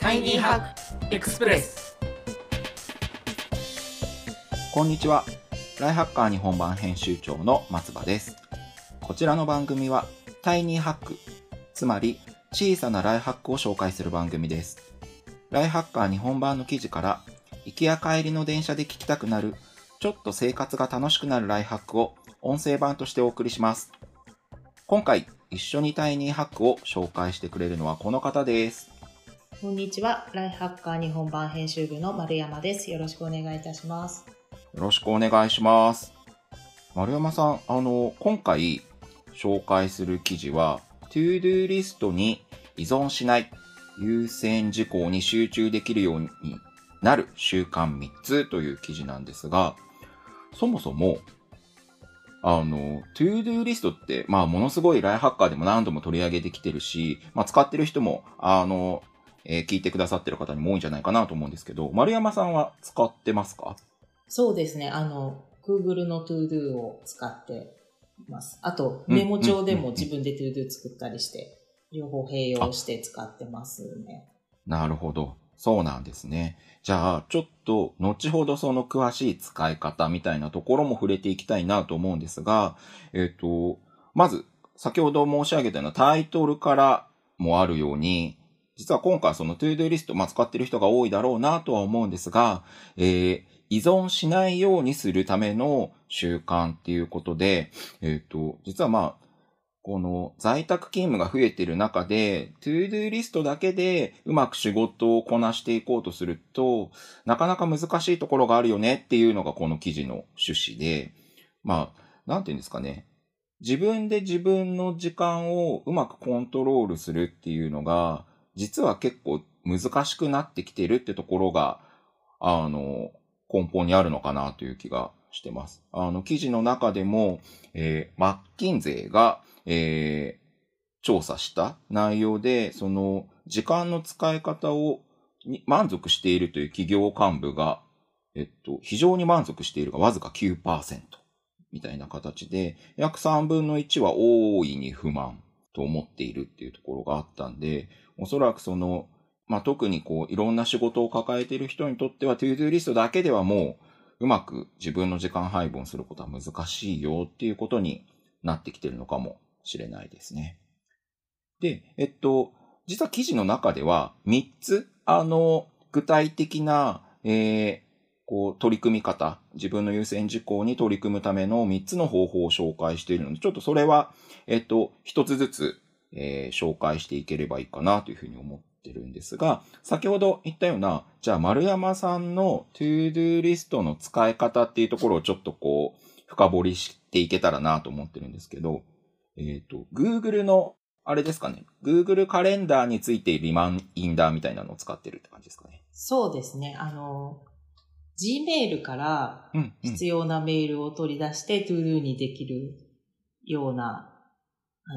タイニーハックエクスプレスこんにちは。ライフハッカー日本版編集長の松葉です。こちらの番組はタイニーハック、つまり小さなライフハックを紹介する番組です。ライフハッカー日本版の記事から行きや帰りの電車で聞きたくなるちょっと生活が楽しくなるライフハックを音声版としてお送りします。今回一緒にタイニーハックを紹介してくれるのはこの方です。こんにちは。ライフハッカー日本版編集部の丸山です。よろしくお願いいたします。よろしくお願いします。丸山さん、あの、今回紹介する記事は、To Do リストに依存しない、優先事項に集中できるようになる習慣3つという記事なんですが、そもそも、あの、To Do リストって、まあ、ものすごいライハッカーでも何度も取り上げてきてるし、まあ、使ってる人も、あの、えー聞いてくださってる方にも多いんじゃないかなと思うんですけど、丸山さんは使ってますか？そうですね。あの、Google の ToDo を使っています。あと、メモ帳でも自分で ToDo 作ったりして、両方併用して使ってますね。なるほど。そうなんですね。じゃあ、ちょっと、後ほどその詳しい使い方みたいなところも触れていきたいなと思うんですが、えっ、と、まず、先ほど申し上げたようなタイトルからもあるように、実は今回その ToDo リスト、まあ、使ってる人が多いだろうなとは思うんですが、えー依存しないようにするための習慣っていうことで、えっ、と、実はまあ、この在宅勤務が増えてる中で、 ToDo リストだけでうまく仕事をこなしていこうとすると、なかなか難しいところがあるよねっていうのがこの記事の趣旨で、まあ、なんていうんですかね。自分で自分の時間をうまくコントロールするっていうのが、実は結構難しくなってきてるってところが、あの、根本にあるのかなという気がしてます。あの、記事の中でも、えーマッキンゼが、えー調査した内容で、その、時間の使い方を、満足しているという企業幹部が、えっと、非常に満足しているがわずか9%みたいな形で、約3分の1は大いに不満と思っているっていうところがあったんで、おそらくその、まあ、特にこう、いろんな仕事を抱えている人にとっては、 ToDo リストだけではもう、うまく自分の時間配分することは難しいよっていうことになってきてるのかもしれないですね。で、えっと、実は記事の中では3つ、あの、具体的な、えーこう、取り組み方、自分の優先事項に取り組むための3つの方法を紹介しているので、ちょっとそれは、えっと、1つずつ、えー紹介していければいいかなというふうに思ってるんですが、先ほど言ったような、じゃあ丸山さんの To-Do リストの使い方っていうところをちょっとこう、深掘りしていけたらなと思ってるんですけど、えっ、と、Google の、あれですかね、Google カレンダーについてリマインダーみたいなのを使ってるって感じですかね。そうですね。あの、Gmail から。必要なメールを取り出して ToDo にできるような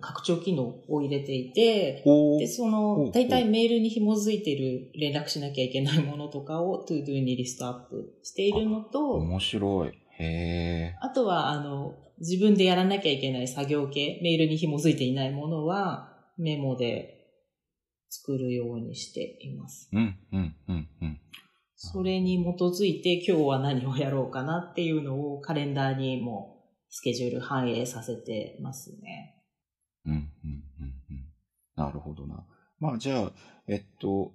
拡張機能を入れていて、で、その大体メールに紐づいてる連絡しなきゃいけないものとかを ToDo にリストアップしているのと、面白い。へえ。あとは、あの、自分でやらなきゃいけない作業系、メールに紐づいていないものは、メモで作るようにしています。うん、うん、うん、うん。それに基づいて今日は何をやろうかなっていうのをカレンダーにもスケジュール反映させてますね。うん、うん、うん、うん。なるほどな。まあ、じゃあ、えっと、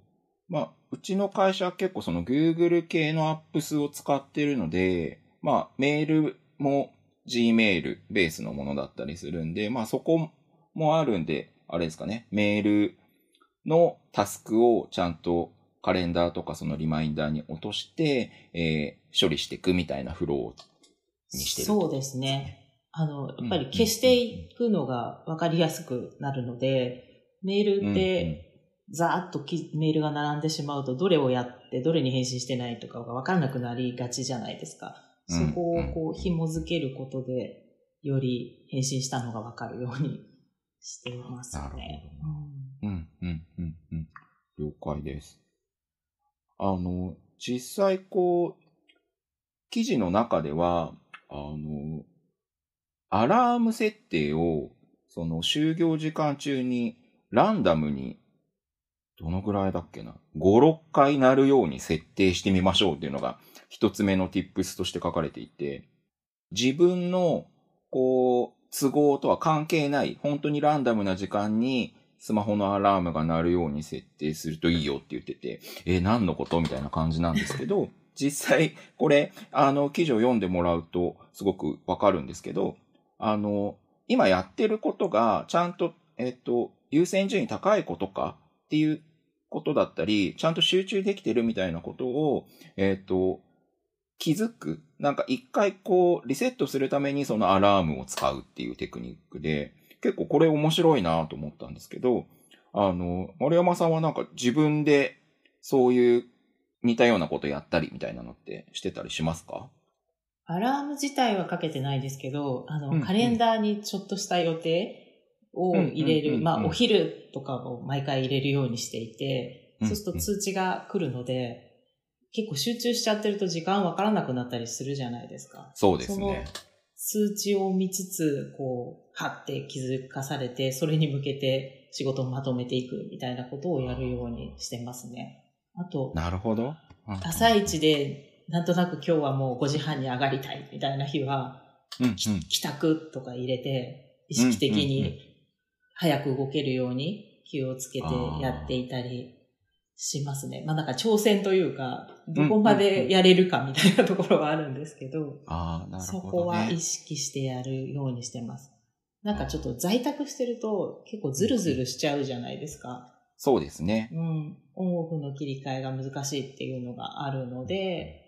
まあ、うちの会社は結構その Google 系のアップスを使ってるので、まあ、メールも Gmail ベースのものだったりするんで、まあ、そこもあるんで、あれですかね、メールのタスクをちゃんとカレンダーとかそのリマインダーに落として、えー処理していくみたいなフローにしてる。そうですね。あの、やっぱり消していくのが分かりやすくなるので、メールって、ざーっときメールが並んでしまうと、どれをやって、どれに返信してないとかが分からなくなりがちじゃないですか。うんそこをこう紐づけることで、より返信したのが分かるようにしていますなるほどね。うん、うん、うん、うん。了解です。あの、実際こう、記事の中では、あの、アラーム設定を、その就業時間中にランダムにどのぐらいだっけな。5、6回鳴るように設定してみましょうっていうのが一つ目の tips として書かれていて、自分の、こう、都合とは関係ない、本当にランダムな時間にスマホのアラームが鳴るように設定するといいよって言ってて、えー何のことみたいな感じなんですけど、実際、これ、あの、記事を読んでもらうと、すごくわかるんですけど、あの、今やってることが、ちゃんと、えっと、優先順位高いことかっていうことだったり、ちゃんと集中できてるみたいなことを、えっと、気づく。なんか一回こう、リセットするためにそのアラームを使うっていうテクニックで、結構これ面白いなと思ったんですけど、あの、丸山さんはなんか自分でそういう似たようなことやったりみたいなのってしてたりしますか？アラーム自体はかけてないですけど、あの、うんうんカレンダーにちょっとした予定を入れる、うんうんうんうんまあ、お昼とかを毎回入れるようにしていて、うんそうすると通知が来るので、結構集中しちゃってると時間わからなくなったりするじゃないですか。そうですね。数値を見つつ、こう、はって気づかされて、それに向けて仕事をまとめていくみたいなことをやるようにしてますね。あと、なるほど。うん一で、なんとなく今日はもう5時半に上がりたいみたいな日は、うんうん帰宅とか入れて、意識的に早く動けるように気をつけてやっていたりしますね。まあなんか挑戦というか、どこまでやれるかみたいなところはあるんですけど、ああ、なるそほど、ね。こは意識してやるようにしてます。なんかちょっと在宅してると結構ズルズルしちゃうじゃないですか。そうですね。うん。オンオフの切り替えが難しいっていうのがあるので、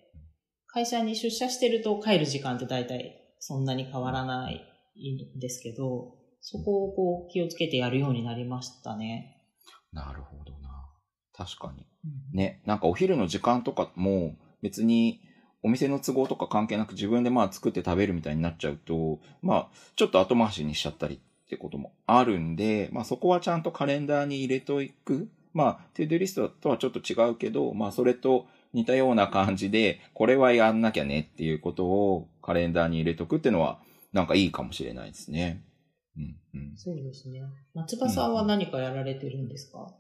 会社に出社してると帰る時間って大体そんなに変わらないんですけど、そこをこう気をつけてやるようになりましたね。なるほどな。確かに。うんね、なんかお昼の時間とかも別にお店の都合とか関係なく自分でまあ作って食べるみたいになっちゃうと、まあちょっと後回しにしちゃったりってこともあるんで、まあそこはちゃんとカレンダーに入れといく。まあ ToDo リストとはちょっと違うけど、まあそれと似たような感じで、これはやんなきゃねっていうことをカレンダーに入れとくっていうのはなんかいいかもしれないですね。うんうん。そうですね。松葉さんは何かやられてるんですか、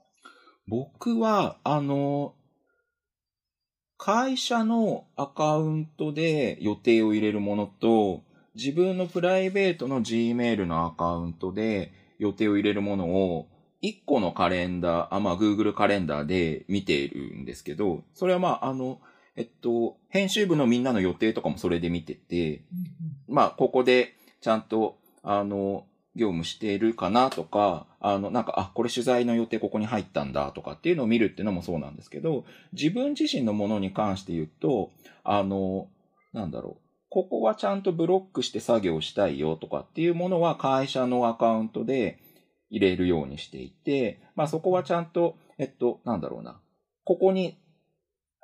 僕は、あの、会社のアカウントで予定を入れるものと、自分のプライベートの Gmail のアカウントで予定を入れるものを、1個のカレンダー、あ、まあ、Google カレンダーで見ているんですけど、それはまあ、あの、えっと、編集部のみんなの予定とかもそれで見てて、まあ、ここでちゃんと、あの、業務しているかなとか、あの、なんか、あ、これ取材の予定ここに入ったんだとかっていうのを見るっていうのもそうなんですけど、自分自身のものに関して言うと、あの、なんだろう、ここはちゃんとブロックして作業したいよとかっていうものは会社のアカウントで入れるようにしていて、まあそこはちゃんと、えっと、なんだろうな、ここに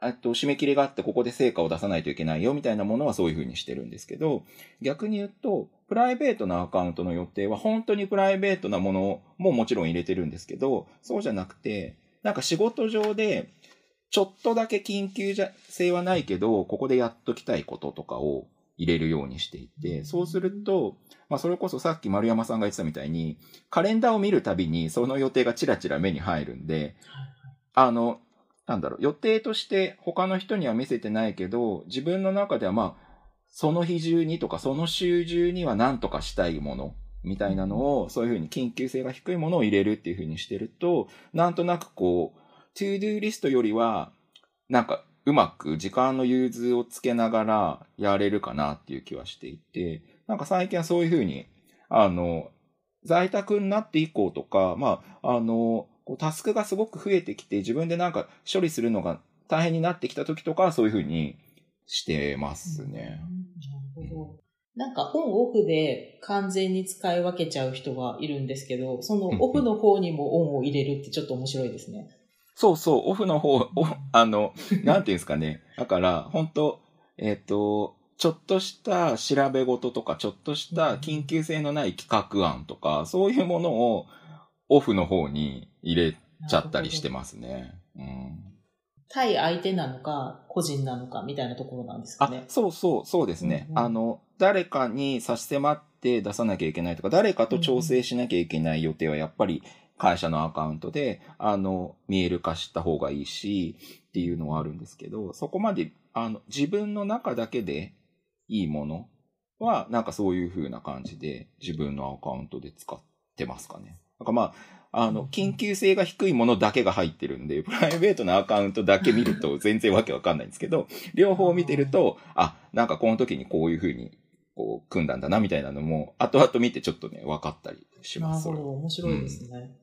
えっと、締め切りがあってここで成果を出さないといけないよみたいなものはそういうふうにしてるんですけど、逆に言うと、プライベートなアカウントの予定は本当にプライベートなものももちろん入れてるんですけど、そうじゃなくて、なんか仕事上で、ちょっとだけ緊急性はないけど、ここでやっときたいこととかを入れるようにしていて、そうすると、まあそれこそさっき丸山さんが言ってたみたいに、カレンダーを見るたびにその予定がチラチラ目に入るんで、あの、なんだろう、予定として他の人には見せてないけど、自分の中ではまあ、その日中にとかその週中には何とかしたいものみたいなのを、そういうふうに緊急性が低いものを入れるっていうふうにしてると、なんとなくこう、 ToDo リストよりは、なんかうまく時間の融通をつけながらやれるかなっていう気はしていて、なんか最近はそういうふうに、あの、在宅になって以降とか、まあ、あの、こうタスクがすごく増えてきて、自分でなんか処理するのが大変になってきた時とかはそういうふうにしてますね。なるほど。なんかオンオフで完全に使い分けちゃう人はいるんですけど、そのオフの方にもオンを入れるってちょっと面白いですね。そうそう、オフの方、おあの、なんていうんですかね。だから、本当えっ、と、ちょっとした調べ事とか、ちょっとした緊急性のない企画案とか、そういうものをオフの方に入れちゃったりしてますね。うん。対相手なのか、個人なのかみたいなところなんですかあね、。そうそう、そうですね。うんうんあの、誰かに差し迫って出さなきゃいけないとか、誰かと調整しなきゃいけない予定はやっぱり会社のアカウントで、あの、見える化した方がいいし、っていうのはあるんですけど、そこまで、あの、自分の中だけでいいものは、なんかそういう風な感じで自分のアカウントで使ってますかね。なんかまあ、あの、緊急性が低いものだけが入ってるんで、プライベートなアカウントだけ見ると全然わけわかんないんですけど、両方見てると、あ、なんかこの時にこういう風に、こう、組んだんだな、みたいなのも、後々見てちょっとね、分かったりします。なるほど、面白いですね。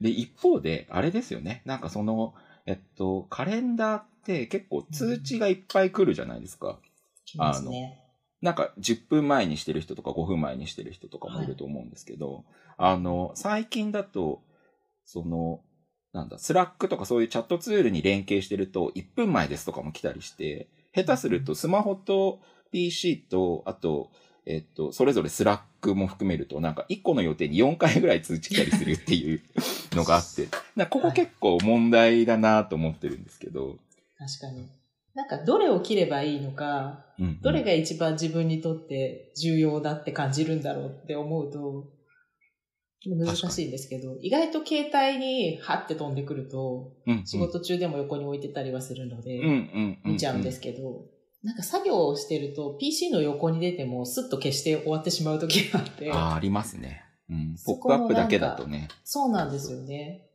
で、一方で、あれですよね。なんかその、えっと、カレンダーって結構通知がいっぱい来るじゃないですか。きますね。なんか10分前にしてる人とか5分前にしてる人とかもいると思うんですけど、あの、最近だと、その、なんだ、スラックとかそういうチャットツールに連携してると1分前ですとかも来たりして、下手するとスマホと PC と、あと、えっと、それぞれスラックも含めると、なんか1個の予定に4回ぐらい通知来たりするっていうのがあって、なここ結構問題だなと思ってるんですけど、確かに。なんか、どれを切ればいいのか、うんうんどれが一番自分にとって重要だって感じるんだろうって思うと、難しいんですけど、意外と携帯にハって飛んでくると、うんうん仕事中でも横に置いてたりはするので、見ちゃうんですけど、なんか作業をしてると PC の横に出てもスッと消して終わってしまう時があって、ああ、ありますね。うん。ポップアップだけだとね。そうなんですよね。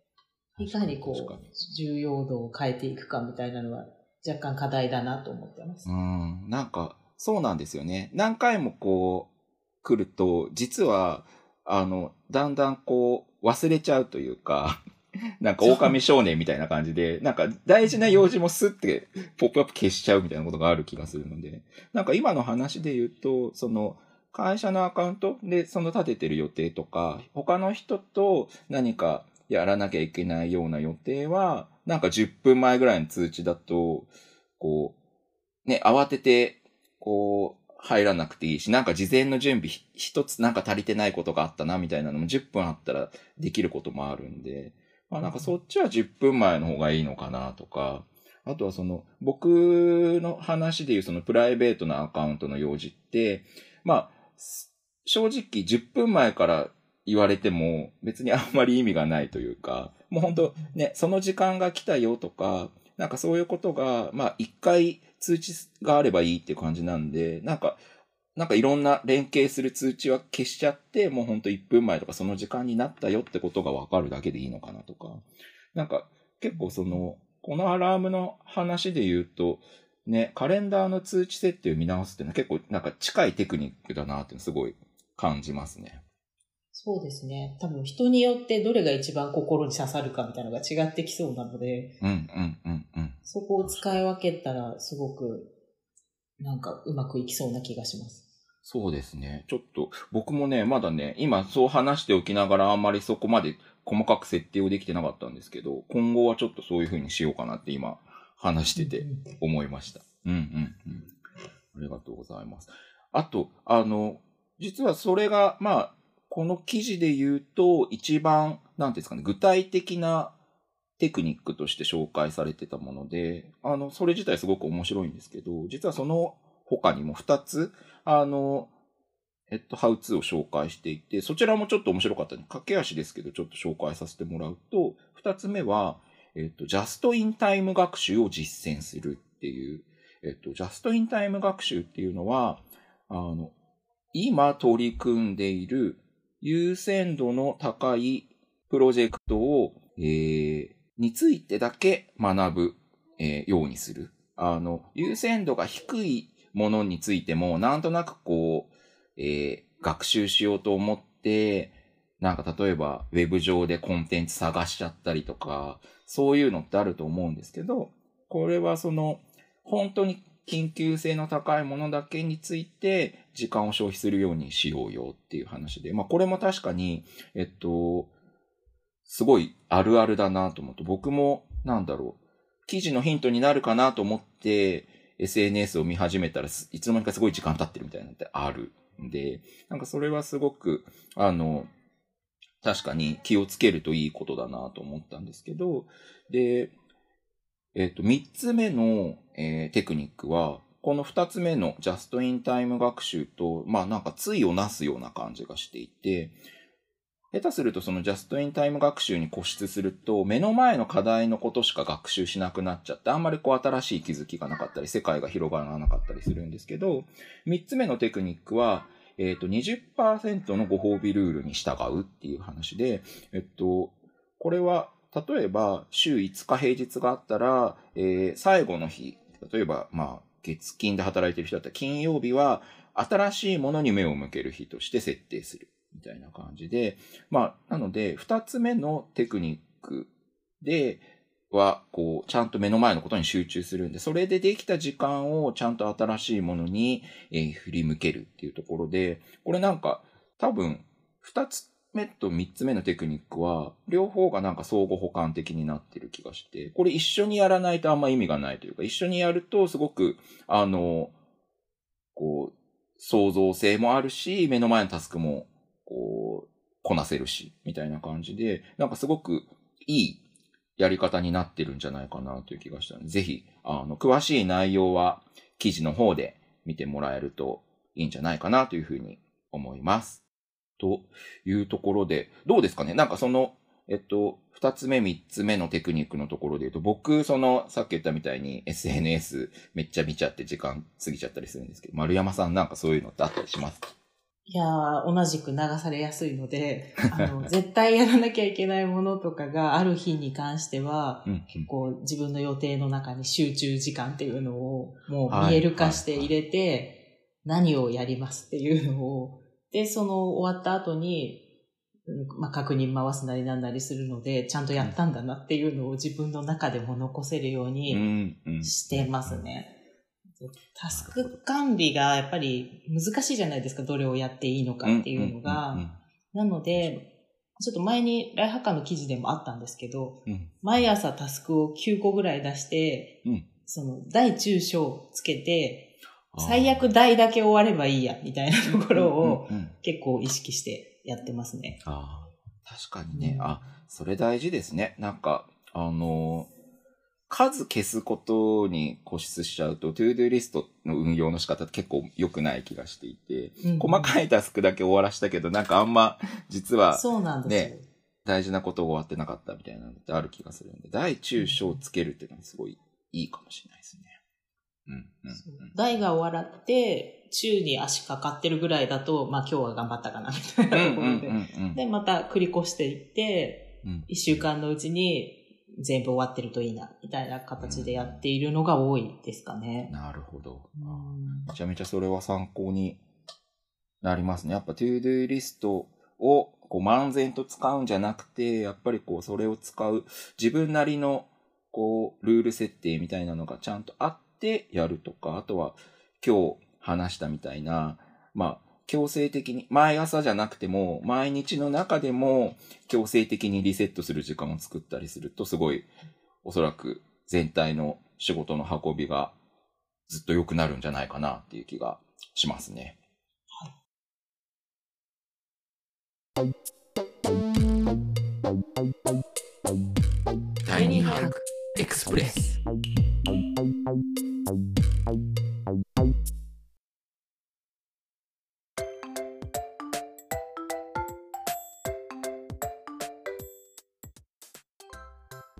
いかにこう、重要度を変えていくかみたいなのは若干課題だなと思ってます。うん。なんか、そうなんですよね。何回もこう、来ると、実は、あの、だんだんこう、忘れちゃうというか、なんか狼少年みたいな感じで、なんか大事な用事もスッてポップアップ消しちゃうみたいなことがある気がするので、なんか今の話で言うと、その、会社のアカウントでその立ててる予定とか、他の人と何かやらなきゃいけないような予定は、なんか10分前ぐらいの通知だと、こう、ね、慌てて、こう、入らなくていいし、なんか事前の準備一つなんか足りてないことがあったなみたいなのも10分あったらできることもあるんで、まあなんかそっちは10分前の方がいいのかなとか、あとはその、僕の話でいうそのプライベートなアカウントの用事って、まあ、正直10分前から言われても別にあんまり意味がないというか、もう本当ね、その時間が来たよとか、なんかそういうことが、まあ一回通知があればいいっていう感じなんで、なんか、なんかいろんな連携する通知は消しちゃって、もうほんと1分前とかその時間になったよってことがわかるだけでいいのかなとか。なんか結構その、このアラームの話で言うと、ね、カレンダーの通知設定を見直すっていうのは結構なんか近いテクニックだなってすごい感じますね。そうですね。多分人によってどれが一番心に刺さるかみたいなのが違ってきそうなので、うんうんうんうん。そこを使い分けたらすごくなんかうまくいきそうな気がします。そうですね。ちょっと、僕もね、まだね、今そう話しておきながらあんまりそこまで細かく設定をできてなかったんですけど、今後はちょっとそういう風にしようかなって今話しててうん思いました。うんうんうん。ありがとうございます。あと、あの、実はそれが、まあ、この記事で言うと、一番、なんていうんですかね、具体的なテクニックとして紹介されてたもので、あの、それ自体すごく面白いんですけど、実はその他にも2つ、あの、えっと、ハウツーを紹介していて、そちらもちょっと面白かったね。駆け足ですけど、ちょっと紹介させてもらうと、2つ目は、えっと、ジャストインタイム学習を実践するっていう、えっと、ジャストインタイム学習っていうのは、あの、今取り組んでいる優先度の高いプロジェクトを、えーについてだけ学ぶ、えーようにする。あの、優先度が低いものについても、なんとなくこう、えー学習しようと思って、なんか例えばウェブ上でコンテンツ探しちゃったりとか、そういうのってあると思うんですけど、これはその、本当に緊急性の高いものだけについて時間を消費するようにしようよっていう話で、まあこれも確かに、えっと、すごいあるあるだなと思って、僕もなんだろう、記事のヒントになるかなと思って、SNS を見始めたら、いつの間にかすごい時間経ってるみたいなのってあるんで、なんかそれはすごく、あの、確かに気をつけるといいことだなと思ったんですけど、で、えっ、と、三つ目の、えーテクニックは、この二つ目のジャストインタイム学習と、まあなんか対をなすような感じがしていて、下手するとそのジャストインタイム学習に固執すると、目の前の課題のことしか学習しなくなっちゃって、あんまりこう新しい気づきがなかったり、世界が広がらなかったりするんですけど、三つ目のテクニックは、えっ、と、20%のご褒美ルールに従うっていう話で、えっと、これは、例えば、週5日平日があったら、えー最後の日、例えば、まあ、月金で働いてる人だったら、金曜日は、新しいものに目を向ける日として設定する。みたいな感じで、まあ、なので、二つ目のテクニックで、は、こう、ちゃんと目の前のことに集中するんで、それでできた時間をちゃんと新しいものに、えー振り向けるっていうところで、これなんか、多分、二つ目と三つ目のテクニックは、両方がなんか相互補完的になってる気がして、これ一緒にやらないとあんま意味がないというか、一緒にやるとすごく、あの、こう、創造性もあるし、目の前のタスクも、こう、こなせるし、みたいな感じで、なんかすごくいいやり方になってるんじゃないかなという気がしたので、ぜひ、あの、詳しい内容は記事の方で見てもらえるといいんじゃないかなというふうに思います。というところで、どうですかね？なんかその、えっと、二つ目、三つ目のテクニックのところで言うと、僕、その、さっき言ったみたいに SNS めっちゃ見ちゃって時間過ぎちゃったりするんですけど、丸山さんなんかそういうのってあったりしますか？いやー、同じく流されやすいので、あの、絶対やらなきゃいけないものとかがある日に関しては、うん。こう自分の予定の中に集中時間っていうのをもうはい。見える化して入れて、何をやりますっていうのを、で、その終わった後に、うんまあ、確認回すなりなんなりするので、ちゃんとやったんだなっていうのを自分の中でも残せるよううに。してますね。タスク管理がやっぱり難しいじゃないですか、どれをやっていいのかっていうのが。なので、ちょっと前にライハッカーの記事でもあったんですけど。毎朝タスクを9個ぐらい出して、うんその大中小つけて、最悪大だけ終わればいいや、みたいなところをうんうんうん結構意識してやってますね。ああ、確かにね。うんあ、それ大事ですね。なんか、あのー数消すことに固執しちゃうと、トゥードゥーリストの運用の仕方って結構良くない気がしていて、うん細かいタスクだけ終わらしたけど、なんかあんま、実はそうなんです大事なことが終わってなかったみたいなのってある気がするんで、大中小つけるっていうのはすごいいいかもしれないですね。うん、うんそううん。大が終わって、中に足かかってるぐらいだと、まあ今日は頑張ったかな、みたいなところで。うんで、また繰り越していって、うん一週間のうちに全部終わってるといいな、みたいな形でやっているのが多いですかね。なるほど。うんめちゃめちゃそれは参考になりますね。やっぱ To Do リストをこう漫然と使うんじゃなくて、やっぱりこうそれを使う自分なりのこうルール設定みたいなのがちゃんとあってやるとか、あとは今日話したみたいな、まあ強制的に、毎朝じゃなくても、毎日の中でも強制的にリセットする時間を作ったりすると、すごい、おそらく全体の仕事の運びがずっと良くなるんじゃないかなっていう気がしますね。第2ハークエクスプレス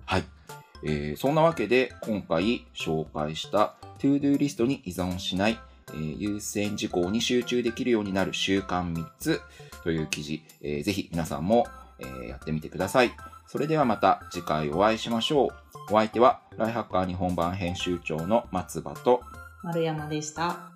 はい。えーそんなわけで、今回紹介した To-Do リストに依存しない、えー優先事項に集中できるようになる習慣3つという記事、えーぜひ皆さんも、えーやってみてください。それではまた次回お会いしましょう。お相手は、ライハッカー日本版編集長の松葉と、丸山でした。